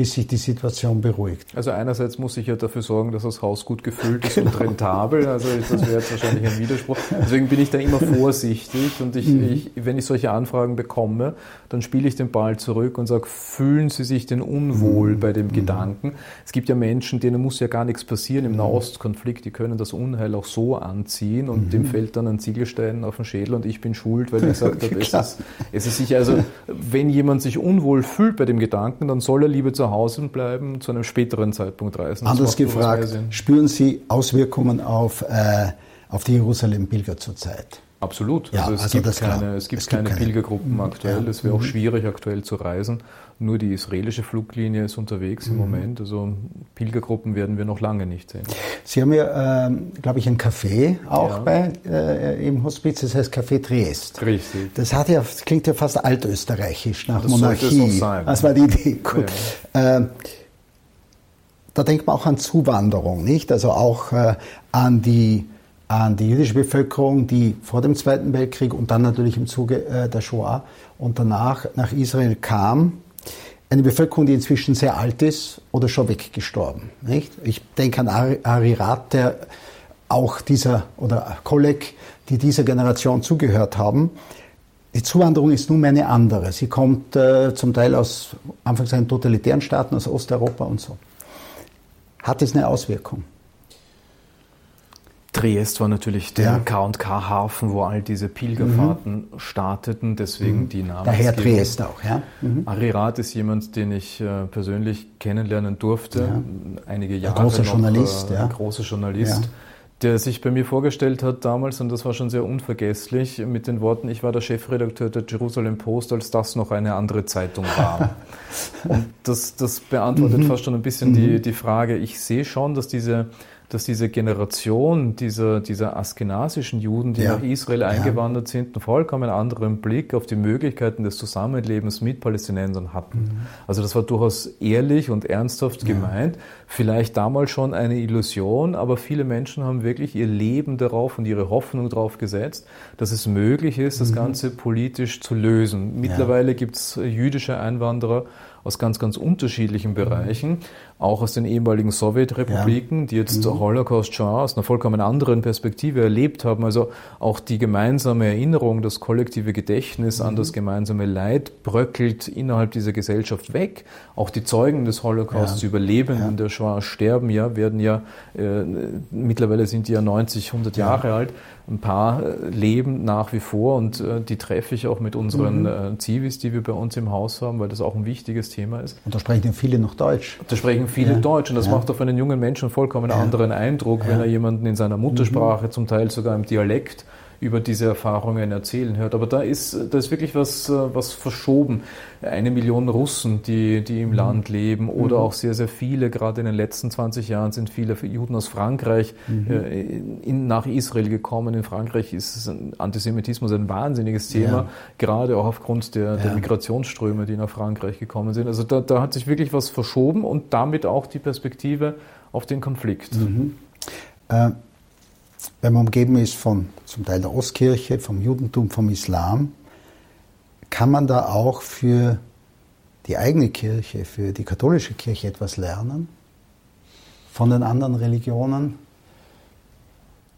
[SPEAKER 1] bis sich die Situation beruhigt.
[SPEAKER 2] Also einerseits muss ich ja dafür sorgen, dass das Haus gut gefüllt ist genau. und rentabel. Also das wäre jetzt wahrscheinlich ein Widerspruch. Deswegen bin ich da immer vorsichtig und ich, mhm. ich, wenn ich solche Anfragen bekomme, dann spiele ich den Ball zurück und sage, fühlen Sie sich denn unwohl mhm. bei dem mhm. Gedanken? Es gibt ja Menschen, denen muss ja gar nichts passieren im mhm. Nahostkonflikt, die können das Unheil auch so anziehen und mhm. dem fällt dann ein Ziegelstein auf den Schädel und ich bin schuld, weil ich gesagt <laughs> habe, es ist, es ist sicher, also wenn jemand sich unwohl fühlt bei dem Gedanken, dann soll er lieber zu Hause bleiben, zu einem späteren Zeitpunkt reisen.
[SPEAKER 1] Das Anders gefragt, spüren Sie Auswirkungen auf, äh, auf die Jerusalem-Pilger zurzeit?
[SPEAKER 2] Absolut. Ja, also es, also gibt keine, es gibt es keine, keine Pilgergruppen mhm. aktuell. Ja. Es wäre auch mhm. schwierig aktuell zu reisen. Nur die israelische Fluglinie ist unterwegs im mhm. Moment. Also Pilgergruppen werden wir noch lange nicht sehen.
[SPEAKER 1] Sie haben ja, ähm, glaube ich, ein Café auch ja. bei, äh, im Hospiz. Das heißt Café Triest.
[SPEAKER 2] Richtig.
[SPEAKER 1] Das hat ja, das klingt ja fast altösterreichisch nach das Monarchie. Es sein. Das war die Idee. Gut. Ja. Äh, da denkt man auch an Zuwanderung, nicht? Also auch äh, an die an die jüdische Bevölkerung, die vor dem Zweiten Weltkrieg und dann natürlich im Zuge äh, der Shoah und danach nach Israel kam. Eine Bevölkerung, die inzwischen sehr alt ist oder schon weggestorben. Nicht? Ich denke an Arirat, der auch dieser, oder Kolleg, die dieser Generation zugehört haben. Die Zuwanderung ist nun eine andere. Sie kommt äh, zum Teil aus anfangs totalitären Staaten, aus Osteuropa und so. Hat es eine Auswirkung?
[SPEAKER 2] Triest war natürlich der ja. K&K-Hafen, wo all diese Pilgerfahrten mhm. starteten, deswegen mhm. die Namen.
[SPEAKER 1] Daher Triest auch, ja.
[SPEAKER 2] Mhm. Arirat ist jemand, den ich äh, persönlich kennenlernen durfte, ja. einige Jahre.
[SPEAKER 1] Ein großer noch, Journalist,
[SPEAKER 2] äh, ja. Ein großer Journalist. Ja. Der sich bei mir vorgestellt hat damals, und das war schon sehr unvergesslich, mit den Worten, ich war der Chefredakteur der Jerusalem Post, als das noch eine andere Zeitung war. <laughs> und das, das beantwortet mhm. fast schon ein bisschen die, mhm. die Frage. Ich sehe schon, dass diese dass diese Generation dieser, dieser askenasischen Juden, die ja. nach Israel eingewandert ja. sind, einen vollkommen anderen Blick auf die Möglichkeiten des Zusammenlebens mit Palästinensern hatten. Mhm. Also das war durchaus ehrlich und ernsthaft ja. gemeint. Vielleicht damals schon eine Illusion, aber viele Menschen haben wirklich ihr Leben darauf und ihre Hoffnung darauf gesetzt, dass es möglich ist, das mhm. Ganze politisch zu lösen. Mittlerweile gibt es jüdische Einwanderer, aus ganz, ganz unterschiedlichen Bereichen, auch aus den ehemaligen Sowjetrepubliken, ja. die jetzt mhm. Holocaust schon aus einer vollkommen anderen Perspektive erlebt haben. Also auch die gemeinsame Erinnerung, das kollektive Gedächtnis mhm. an das gemeinsame Leid bröckelt innerhalb dieser Gesellschaft weg. Auch die Zeugen des Holocausts, ja. Überlebenden ja. der Shoah sterben ja, werden ja, äh, mittlerweile sind die ja 90, 100 Jahre alt ein paar äh, leben nach wie vor und äh, die treffe ich auch mit unseren mhm. äh, Zivis, die wir bei uns im Haus haben, weil das auch ein wichtiges Thema ist.
[SPEAKER 1] Und da sprechen viele noch Deutsch.
[SPEAKER 2] Da sprechen viele ja. Deutsch und das ja. macht auf einen jungen Menschen einen vollkommen anderen Eindruck, wenn er jemanden in seiner Muttersprache, mhm. zum Teil sogar im Dialekt, über diese Erfahrungen erzählen hört. Aber da ist, da ist wirklich was, äh, was verschoben. Eine Million Russen, die, die im mhm. Land leben oder mhm. auch sehr, sehr viele, gerade in den letzten 20 Jahren sind viele Juden aus Frankreich mhm. äh, in, nach Israel gekommen. In Frankreich ist Antisemitismus ein wahnsinniges Thema, ja. gerade auch aufgrund der, ja. der Migrationsströme, die nach Frankreich gekommen sind. Also da, da hat sich wirklich was verschoben und damit auch die Perspektive auf den Konflikt.
[SPEAKER 1] Mhm. Äh, wenn man umgeben ist von zum Teil der Ostkirche, vom Judentum, vom Islam, kann man da auch für die eigene Kirche, für die katholische Kirche etwas lernen? Von den anderen Religionen?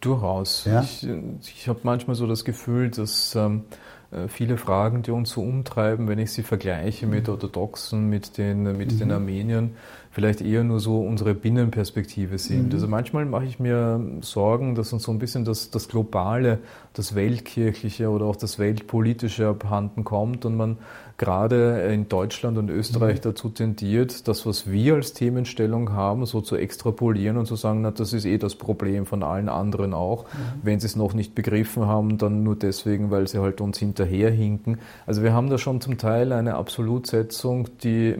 [SPEAKER 2] Durchaus. Ja? Ich, ich habe manchmal so das Gefühl, dass ähm, äh, viele Fragen, die uns so umtreiben, wenn ich sie vergleiche mit Orthodoxen, mit den, mit mhm. den Armeniern, vielleicht eher nur so unsere Binnenperspektive sind. Mhm. Also manchmal mache ich mir Sorgen, dass uns so ein bisschen das, das Globale, das Weltkirchliche oder auch das Weltpolitische abhanden kommt und man gerade in Deutschland und Österreich mhm. dazu tendiert, das, was wir als Themenstellung haben, so zu extrapolieren und zu sagen, na, das ist eh das Problem von allen anderen auch. Mhm. Wenn sie es noch nicht begriffen haben, dann nur deswegen, weil sie halt uns hinterherhinken. Also wir haben da schon zum Teil eine Absolutsetzung, die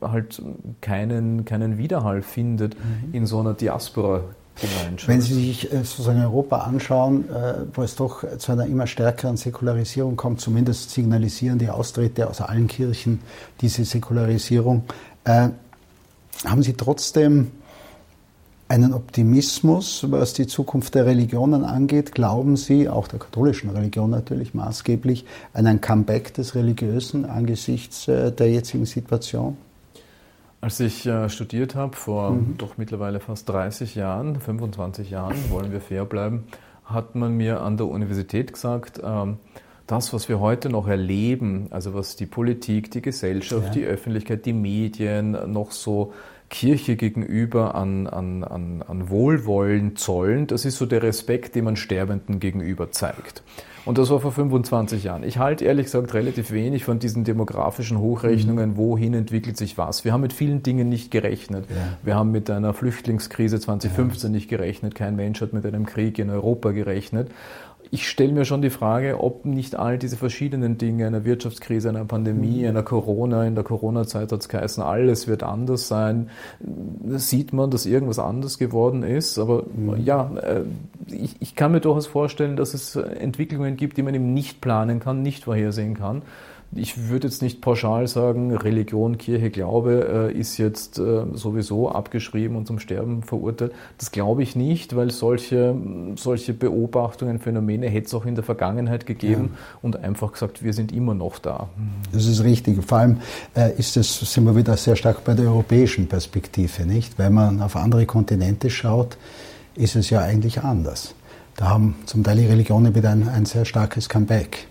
[SPEAKER 2] halt keinen, keinen Widerhall findet mhm. in so einer Diaspora
[SPEAKER 1] Gemeinschaft. Wenn Sie sich äh, sozusagen Europa anschauen, äh, wo es doch zu einer immer stärkeren Säkularisierung kommt, zumindest signalisieren die Austritte aus allen Kirchen diese Säkularisierung, äh, haben Sie trotzdem einen Optimismus, was die Zukunft der Religionen angeht? Glauben Sie, auch der katholischen Religion natürlich maßgeblich, an ein Comeback des Religiösen angesichts der jetzigen Situation?
[SPEAKER 2] Als ich äh, studiert habe, vor mhm. doch mittlerweile fast 30 Jahren, 25 Jahren, wollen wir fair bleiben, hat man mir an der Universität gesagt, ähm, das, was wir heute noch erleben, also was die Politik, die Gesellschaft, ja. die Öffentlichkeit, die Medien noch so Kirche gegenüber an, an, an, an Wohlwollen zollen, das ist so der Respekt, den man Sterbenden gegenüber zeigt. Und das war vor 25 Jahren. Ich halte ehrlich gesagt relativ wenig von diesen demografischen Hochrechnungen, mhm. wohin entwickelt sich was. Wir haben mit vielen Dingen nicht gerechnet. Ja. Wir haben mit einer Flüchtlingskrise 2015 ja. nicht gerechnet. Kein Mensch hat mit einem Krieg in Europa gerechnet ich stelle mir schon die Frage, ob nicht all diese verschiedenen Dinge, einer Wirtschaftskrise, einer Pandemie, mhm. einer Corona, in der Corona-Zeit hat es geheißen, alles wird anders sein. Sieht man, dass irgendwas anders geworden ist. Aber mhm. ja, äh, ich, ich kann mir durchaus vorstellen, dass es Entwicklungen gibt, die man eben nicht planen kann, nicht vorhersehen kann ich würde jetzt nicht pauschal sagen, Religion, Kirche, Glaube äh, ist jetzt äh, sowieso abgeschrieben und zum Sterben verurteilt. Das glaube ich nicht, weil solche, solche Beobachtungen, Phänomene hätte es auch in der Vergangenheit gegeben ja. und einfach gesagt, wir sind immer noch da.
[SPEAKER 1] Das ist richtig. Vor allem äh, ist es, sind wir wieder sehr stark bei der europäischen Perspektive, nicht? Wenn man auf andere Kontinente schaut, ist es ja eigentlich anders. Da haben zum Teil die Religionen wieder ein, ein sehr starkes Comeback.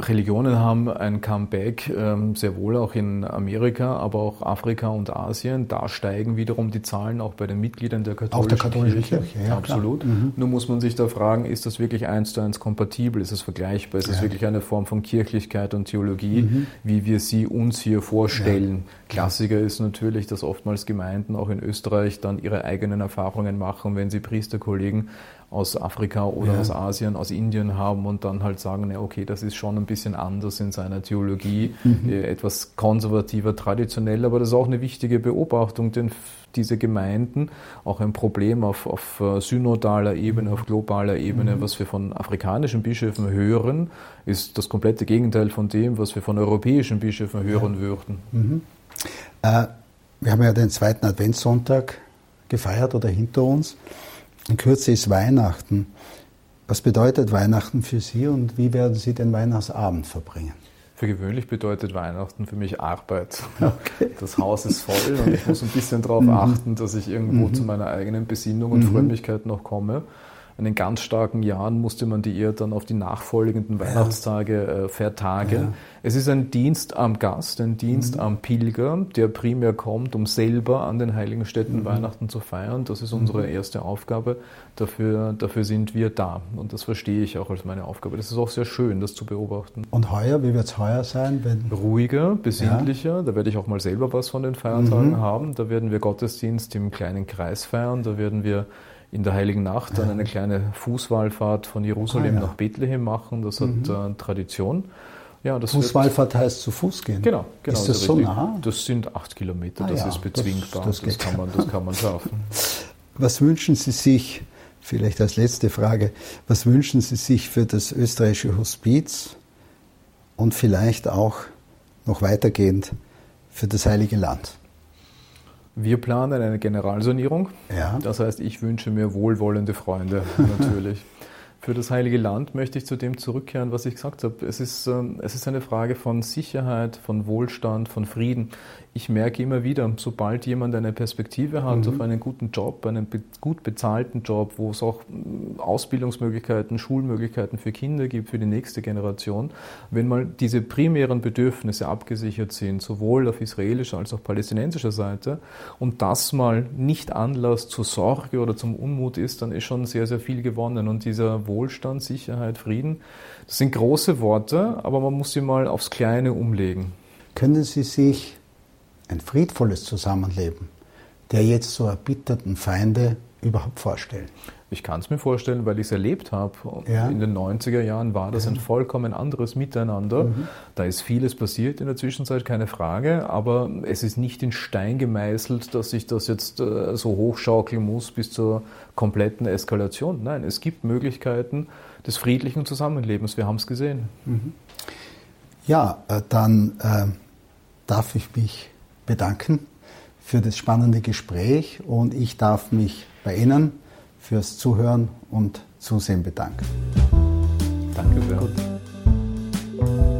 [SPEAKER 2] Religionen haben ein Comeback, ähm, sehr wohl auch in Amerika, aber auch Afrika und Asien. Da steigen wiederum die Zahlen auch bei den Mitgliedern der katholischen, auch der katholischen Kirche. Kirche ja, Absolut. Mhm. Nur muss man sich da fragen, ist das wirklich eins zu eins kompatibel? Ist es vergleichbar? Ist es ja. wirklich eine Form von Kirchlichkeit und Theologie, mhm. wie wir sie uns hier vorstellen? Ja. Klassiker ist natürlich, dass oftmals Gemeinden auch in Österreich dann ihre eigenen Erfahrungen machen, wenn sie Priesterkollegen aus Afrika oder ja. aus Asien, aus Indien haben und dann halt sagen, ja, okay, das ist schon ein bisschen anders in seiner Theologie, mhm. Äh, etwas konservativer, traditionell, aber das ist auch eine wichtige Beobachtung, denn diese Gemeinden auch ein Problem auf, auf äh, synodaler Ebene, auf globaler Ebene, mhm. was wir von afrikanischen Bischöfen hören, ist das komplette Gegenteil von dem, was wir von europäischen Bischöfen hören ja. würden. Mhm.
[SPEAKER 1] Äh, wir haben ja den zweiten Adventssonntag gefeiert oder hinter uns. In Kürze ist Weihnachten. Was bedeutet Weihnachten für Sie und wie werden Sie den Weihnachtsabend verbringen?
[SPEAKER 2] Für gewöhnlich bedeutet Weihnachten für mich Arbeit. <laughs> Okay. Das Haus ist voll und ich muss ein bisschen darauf mhm. achten, dass ich irgendwo mhm. zu meiner eigenen Besinnung und mhm. Frömmigkeit noch komme in den ganz starken Jahren musste man die eher dann auf die nachfolgenden Weihnachtstage äh, vertagen. Ja. Es ist ein Dienst am Gast, ein Dienst mhm. am Pilger, der primär kommt, um selber an den heiligen Städten mhm. Weihnachten zu feiern. Das ist unsere mhm. erste Aufgabe. Dafür, dafür sind wir da. Und das verstehe ich auch als meine Aufgabe. Das ist auch sehr schön, das zu beobachten.
[SPEAKER 1] Und heuer, wie wird es heuer sein?
[SPEAKER 2] Wenn Ruhiger, besinnlicher. Ja. Da werde ich auch mal selber was von den Feiertagen mhm. haben. Da werden wir Gottesdienst im kleinen Kreis feiern. Da werden wir in der Heiligen Nacht dann eine kleine Fußwallfahrt von Jerusalem ah, ja. nach Bethlehem machen. Das hat mhm. äh, Tradition.
[SPEAKER 1] Ja, Fußwallfahrt heißt zu Fuß gehen.
[SPEAKER 2] Genau, genau.
[SPEAKER 1] Ist das so nah?
[SPEAKER 2] Das sind acht Kilometer, ah, das ja, ist bezwingbar, das, das, das, kann man, das kann man schaffen. <laughs>
[SPEAKER 1] Was wünschen Sie sich, vielleicht als letzte Frage, was wünschen Sie sich für das österreichische Hospiz und vielleicht auch noch weitergehend für das Heilige Land?
[SPEAKER 2] Wir planen eine Generalsanierung. Ja. Das heißt, ich wünsche mir wohlwollende Freunde <laughs> natürlich. Für das Heilige Land möchte ich zu dem zurückkehren, was ich gesagt habe. Es ist, ähm, es ist eine Frage von Sicherheit, von Wohlstand, von Frieden. Ich merke immer wieder, sobald jemand eine Perspektive hat mhm. auf einen guten Job, einen gut bezahlten Job, wo es auch mm, Ausbildungsmöglichkeiten, Schulmöglichkeiten für Kinder gibt, für die nächste Generation, wenn mal diese primären Bedürfnisse abgesichert sind, sowohl auf israelischer als auch palästinensischer Seite, und das mal nicht Anlass zur Sorge oder zum Unmut ist, dann ist schon sehr, sehr viel gewonnen. Und dieser Wohlstand, Sicherheit, Frieden. Das sind große Worte, aber man muss sie mal aufs Kleine umlegen.
[SPEAKER 1] Können Sie sich ein friedvolles Zusammenleben der jetzt so erbitterten Feinde überhaupt vorstellen?
[SPEAKER 2] Ich kann es mir vorstellen, weil ich es erlebt habe. Ja. In den 90er Jahren war das ja. ein vollkommen anderes Miteinander. Mhm. Da ist vieles passiert in der Zwischenzeit, keine Frage, aber es ist nicht in Stein gemeißelt, dass sich das jetzt äh, so hochschaukeln muss bis zur kompletten Eskalation. Nein, es gibt Möglichkeiten des friedlichen Zusammenlebens. Wir haben es gesehen. Mhm.
[SPEAKER 1] Ja, äh, dann äh, darf ich mich bedanken für das spannende Gespräch und ich darf mich bei Ihnen fürs Zuhören und Zusehen bedanken. Danke sehr. Gut.